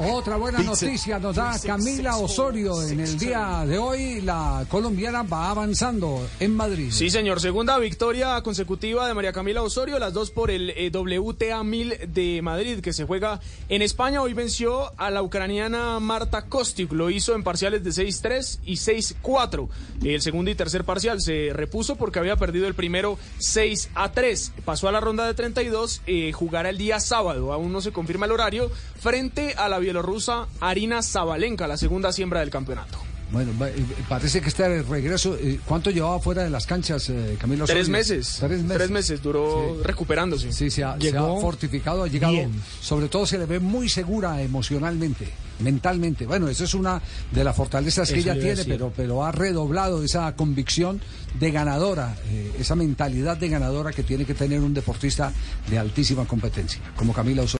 Otra buena noticia nos da Camila Osorio. En el día de hoy la colombiana va avanzando en Madrid. Sí, señor. Segunda victoria consecutiva de María Camila Osorio, las dos por el eh, WTA 1000 de Madrid que se juega en España. Hoy venció a la ucraniana Marta Kostyuk. Lo hizo en parciales de 6-3 y 6-4. El segundo y tercer parcial se repuso porque había perdido el primero 6 a 3. Pasó a la ronda de 32, eh, jugará el día sábado, aún no se confirma el horario, frente a la bielorrusa Arina Zabalenka, la segunda siembra del campeonato. Bueno, va- eh, parece que este regreso, eh, ¿cuánto llevaba fuera de las canchas, eh, Camilo? Tres Osorio? meses, Tres meses. tres meses duró Sí. recuperándose. Sí, se ha, se Llegó ha fortificado, ha llegado. bien. Sobre todo se le ve muy segura emocionalmente, mentalmente. Bueno, esa es una de las fortalezas que Eso ella tiene, pero, pero ha redoblado esa convicción de ganadora, eh, esa mentalidad de ganadora que tiene que tener un deportista de altísima competencia, como Camila Osorio.